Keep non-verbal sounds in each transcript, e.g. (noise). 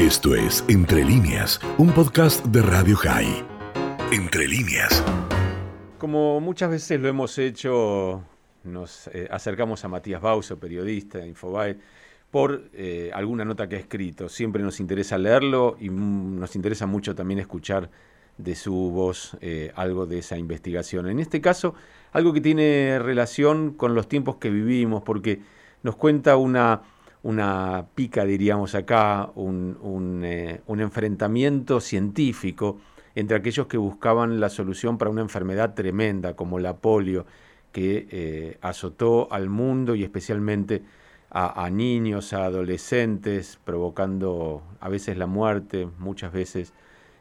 Esto es Entre líneas, un podcast de Radio High. Entre líneas. Como muchas veces lo hemos hecho, nos eh, acercamos a Matías Bauso, periodista de Infobae, por eh, alguna nota que ha escrito. Siempre nos interesa leerlo y nos interesa mucho también escuchar de su voz eh, algo de esa investigación. En este caso, algo que tiene relación con los tiempos que vivimos, porque nos cuenta una, una pica, diríamos acá, un, eh, un enfrentamiento científico entre aquellos que buscaban la solución para una enfermedad tremenda como la polio, que eh, azotó al mundo y especialmente a, a, niños, a adolescentes, provocando a veces la muerte, muchas veces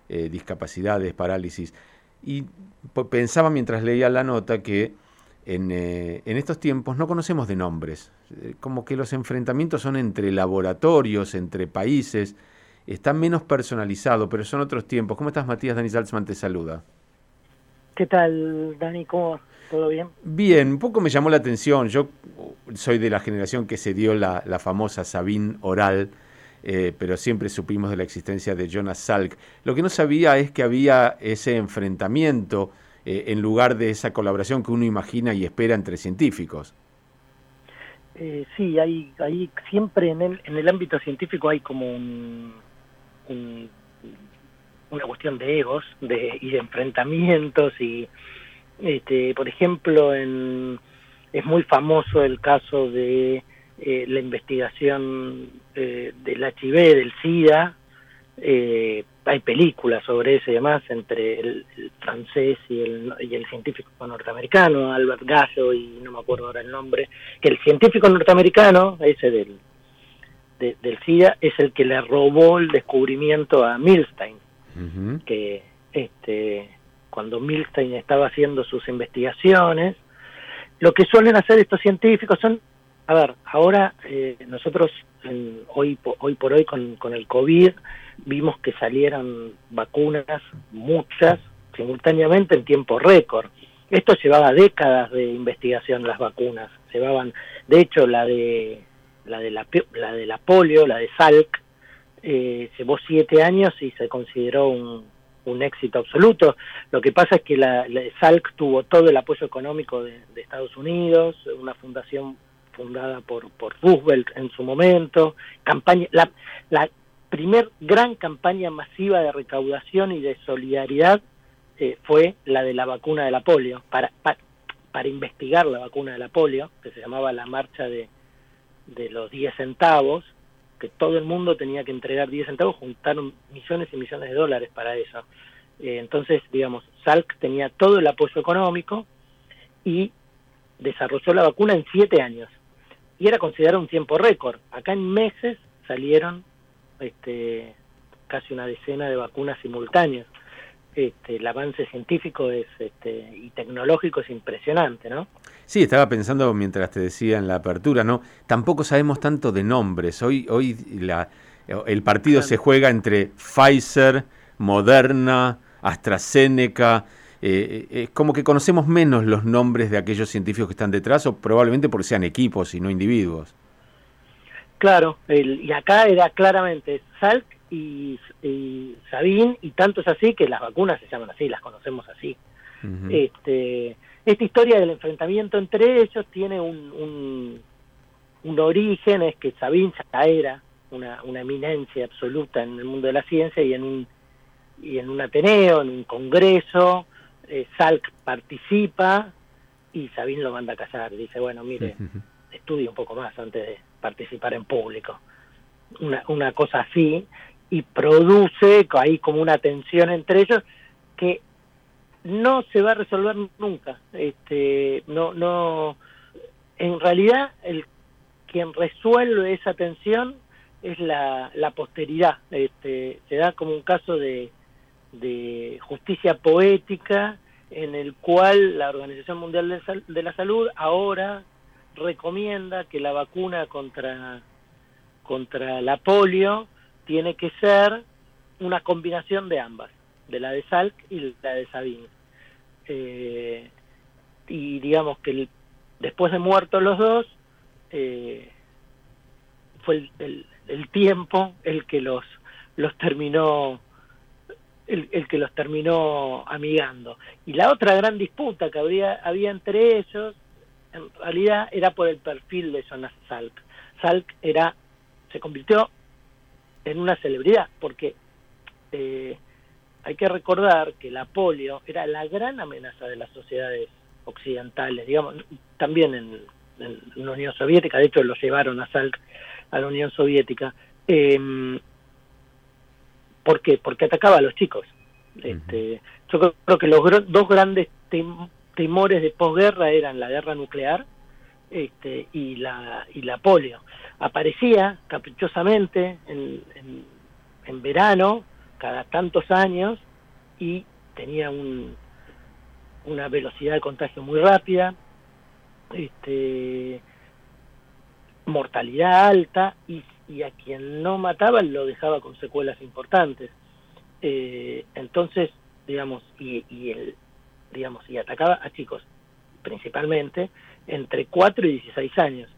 eh, discapacidades, parálisis. Y pensaba mientras leía la nota que en, eh, en estos tiempos no conocemos de nombres, eh, como que los enfrentamientos son entre laboratorios, entre países, están menos personalizados, pero son otros tiempos. ¿Cómo estás, Matías? Dani Salzman te saluda. ¿Qué tal, Dani? ¿Cómo ¿Todo bien? Bien, un poco me llamó la atención. Yo soy de la generación que se dio la, la famosa Sabine Oral, eh, pero siempre supimos de la existencia de Jonas Salk. Lo que no sabía es que había ese enfrentamiento eh, en lugar de esa colaboración que uno imagina y espera entre científicos. Eh, sí, hay, hay siempre en el, en el ámbito científico hay como un, un, una cuestión de egos de, y de enfrentamientos y este, por ejemplo, en, es muy famoso el caso de eh, la investigación eh, del HIV, del SIDA. Eh, hay películas sobre eso y demás entre el, el francés y el, y el, científico norteamericano, Albert Gallo y no me acuerdo ahora el nombre, que el científico norteamericano, ese del, de, del SIDA, es el que le robó el descubrimiento a Milstein, uh -huh. que este cuando Milstein estaba haciendo sus investigaciones. Lo que suelen hacer estos científicos son, a ver, ahora eh, nosotros en, hoy, hoy por hoy con, con el COVID vimos que salieron vacunas, muchas, simultáneamente en tiempo récord. Esto llevaba décadas de investigación las vacunas. Llevaban, de hecho, la de la de la, la de la polio, la de Salk, eh, llevó siete años y se consideró un, un éxito absoluto. Lo que pasa es que la, la Salk tuvo todo el apoyo económico de, Estados Unidos, una fundación fundada por, por Roosevelt en su momento, campaña, la, la primer gran campaña masiva de recaudación y de solidaridad eh, fue la de la vacuna de la polio, para, para, investigar la vacuna de la polio, que se llamaba la marcha de, de los 10 centavos, que todo el mundo tenía que entregar 10 centavos, juntaron millones y millones de dólares para eso. Eh, entonces, digamos, Salk tenía todo el apoyo económico y desarrolló la vacuna en siete años. Y era considerado un tiempo récord. Acá en meses salieron este, casi una decena de vacunas simultáneas. Este, el avance científico es, este, y tecnológico es impresionante, ¿no? Sí, estaba pensando mientras te decía en la apertura, ¿no? Tampoco sabemos tanto de nombres. Hoy, hoy la, el partido se juega entre Pfizer, Moderna, AstraZeneca. Eh, es eh, como que conocemos menos los nombres de aquellos científicos que están detrás, o probablemente porque sean equipos y no individuos. Claro, el, y acá era claramente Salk y, y Sabin, y tanto es así que las vacunas se llaman así, las conocemos así. Uh -huh. este, esta historia del enfrentamiento entre ellos tiene un, un, un origen, es que Sabin ya era una, una, eminencia absoluta en el mundo de la ciencia y en un, y en un Ateneo, en un congreso, eh, Salk participa y Sabin lo manda a callar, dice, bueno, mire, uh -huh. estudie un poco más antes de participar en público. Una, una cosa así, y produce ahí como una tensión entre ellos que no se va a resolver nunca. Este, no, no, en realidad el quien resuelve esa tensión es la, la posteridad. Este, se da como un caso de, de justicia poética en el cual la Organización Mundial de, la Salud ahora recomienda que la vacuna contra contra la polio tiene que ser una combinación de ambas, de la de Salk y la de Sabine. Eh, y digamos que el, después de muertos los dos, eh, fue el, el, el, tiempo el que los los terminó el, que los terminó amigando. Y la otra gran disputa que había, había entre ellos, en realidad era por el perfil de Jonas Salk. Salk era, se convirtió en una celebridad, porque eh, hay que recordar que la polio era la gran amenaza de las sociedades occidentales, digamos, también en, la Unión Soviética, de hecho lo llevaron a Salk a la Unión Soviética. Eh, ¿Por qué? Porque atacaba a los chicos. Este, yo creo que los dos grandes temores de posguerra eran la guerra nuclear este, y la y la polio. Aparecía caprichosamente en, en, verano, cada tantos años, y tenía un, una velocidad de contagio muy rápida, este, mortalidad alta y y a quien no mataba lo dejaba con secuelas importantes. Eh, entonces, digamos, y, y, el, digamos, y atacaba a chicos, principalmente, entre 4 y 16 años.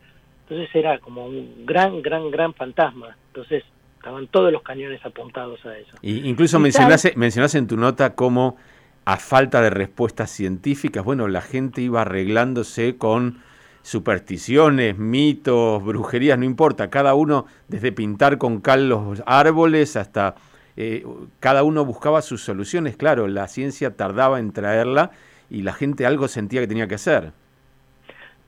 Entonces era como un gran, gran, gran fantasma. Entonces estaban todos los cañones apuntados a eso. Y incluso mencionaste, mencionaste en tu nota cómo a falta de respuestas científicas, bueno, la gente iba arreglándose con supersticiones, mitos, brujerías, no importa, cada uno, desde pintar con cal los árboles hasta eh, cada uno buscaba sus soluciones, claro, la ciencia tardaba en traerla y la gente algo sentía que tenía que hacer.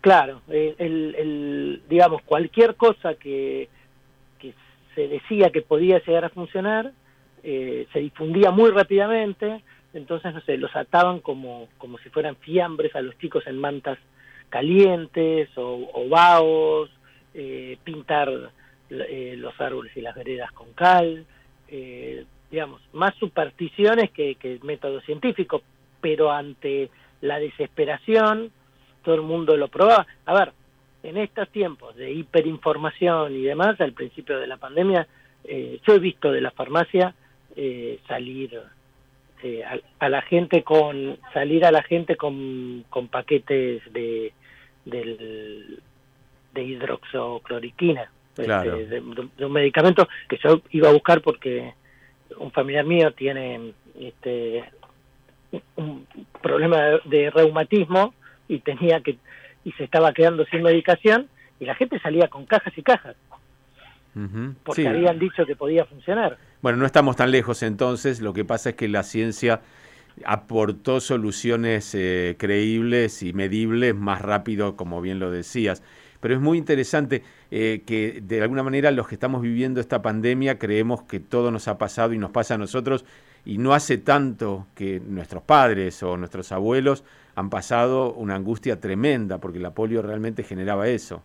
Claro, el, digamos, cualquier cosa que, que, se decía que podía llegar a funcionar, eh, se difundía muy rápidamente, entonces, no sé, los ataban como, como si fueran fiambres a los chicos en mantas calientes o, o eh, pintar eh, los árboles y las veredas con cal, eh, digamos, más supersticiones que, que método científico, pero ante la desesperación todo el mundo lo probaba. A ver, en estos tiempos de hiperinformación y demás, al principio de la pandemia, yo he visto de la farmacia salir a, la gente con salir a la gente con, con paquetes de del, de hidroxocloriquina, este, de, un medicamento que yo iba a buscar porque un familiar mío tiene este, un problema de, reumatismo y tenía que y se estaba quedando sin medicación y la gente salía con cajas y cajas. Porque habían dicho que podía funcionar. Bueno, no estamos tan lejos entonces, lo que pasa es que la ciencia aportó soluciones eh, creíbles y medibles más rápido, como bien lo decías. Pero es muy interesante eh, que de alguna manera los que estamos viviendo esta pandemia creemos que todo nos ha pasado y nos pasa a nosotros y no hace tanto que nuestros padres o nuestros abuelos han pasado una angustia tremenda porque la polio realmente generaba eso.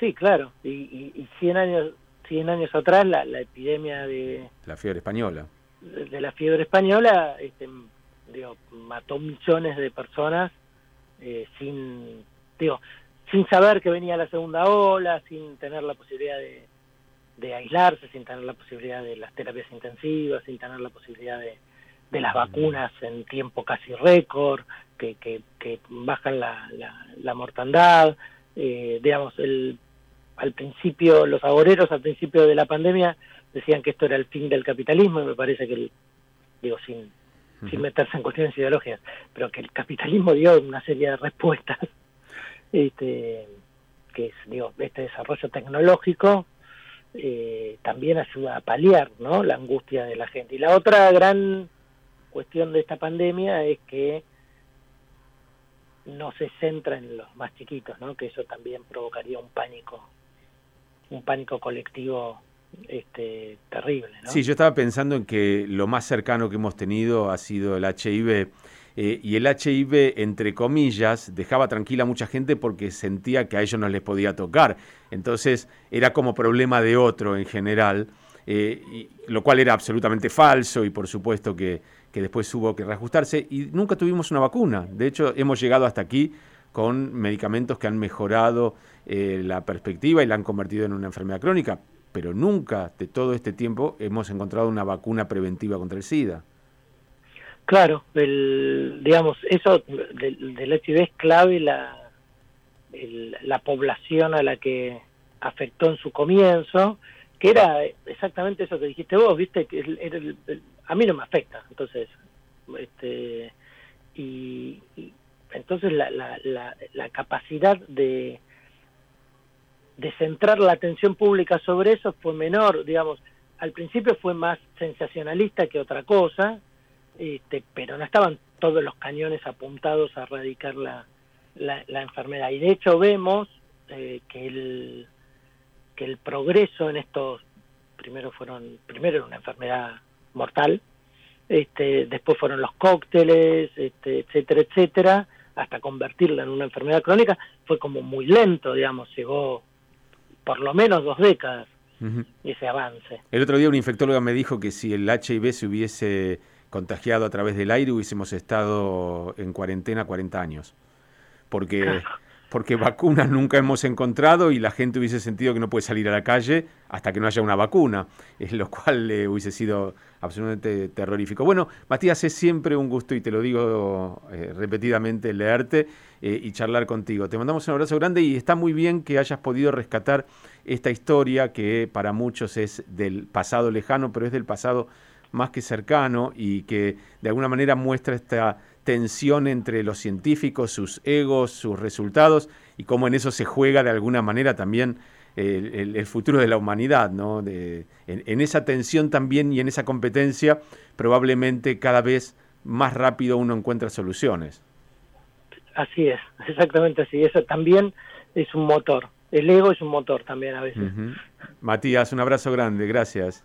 Sí, claro. Y, y, 100 años 100 años atrás la, la epidemia de... La fiebre española. de la fiebre española este, digo, mató millones de personas eh, sin digo sin saber que venía la segunda ola sin tener la posibilidad de, de aislarse sin tener la posibilidad de las terapias intensivas sin tener la posibilidad de, de las vacunas en tiempo casi récord que, que, que bajan la, la, la mortandad. Eh, digamos el al principio los agoreros al principio de la pandemia decían que esto era el fin del capitalismo y me parece que, digo, sin, sin meterse en cuestiones ideológicas, pero que el capitalismo dio una serie de respuestas, (laughs) este, que es, digo, este desarrollo tecnológico eh, también ayuda a paliar ¿no? la angustia de la gente. Y la otra gran cuestión de esta pandemia es que no se centra en los más chiquitos, ¿no? que eso también provocaría un pánico, un pánico colectivo este, terrible. ¿no? Sí, yo estaba pensando en que lo más cercano que hemos tenido ha sido el HIV. Eh, y el HIV, entre comillas, dejaba tranquila a mucha gente porque sentía que a ellos no les podía tocar. Entonces era como problema de otro en general, eh, lo cual era absolutamente falso y por supuesto que, que, después hubo que reajustarse. Y nunca tuvimos una vacuna. De hecho, hemos llegado hasta aquí con medicamentos que han mejorado eh, la perspectiva y la han convertido en una enfermedad crónica pero nunca de todo este tiempo hemos encontrado una vacuna preventiva contra el SIDA. Claro, el, digamos, eso del, del HIV es clave la, la población a la que afectó en su comienzo, que era exactamente eso que dijiste vos, viste, que a mí no me afecta, entonces, este, y, entonces la, la, la, capacidad de, de centrar la atención pública sobre eso fue menor, digamos, al principio fue más sensacionalista que otra cosa, este, pero no estaban todos los cañones apuntados a erradicar la, la, enfermedad. Y de hecho vemos eh, que el que el progreso en estos primero fueron primero era una enfermedad mortal este, después fueron los cócteles este, etcétera etcétera hasta convertirla en una enfermedad crónica fue como muy lento digamos llegó por lo menos dos décadas ese avance. El otro día un infectóloga me dijo que si el HIV se hubiese contagiado a través del aire hubiésemos estado en cuarentena 40 años porque porque vacunas nunca hemos encontrado y la gente hubiese sentido que no puede salir a la calle hasta que no haya una vacuna, es lo cual eh, hubiese sido absolutamente terrorífico. Bueno, Matías, es siempre un gusto y te lo digo eh, repetidamente leerte eh, y charlar contigo. Te mandamos un abrazo grande y está muy bien que hayas podido rescatar esta historia que para muchos es del pasado lejano, pero es del pasado más que cercano y que de alguna manera muestra esta tensión entre los científicos, sus egos, sus resultados y cómo en eso se juega de alguna manera también el, futuro de la humanidad, ¿no? De, en, esa tensión también y en esa competencia probablemente cada vez más rápido uno encuentra soluciones. Así es, (laughs) exactamente así. Eso también es un motor. El ego es un motor también a veces. Matías, un abrazo grande, gracias.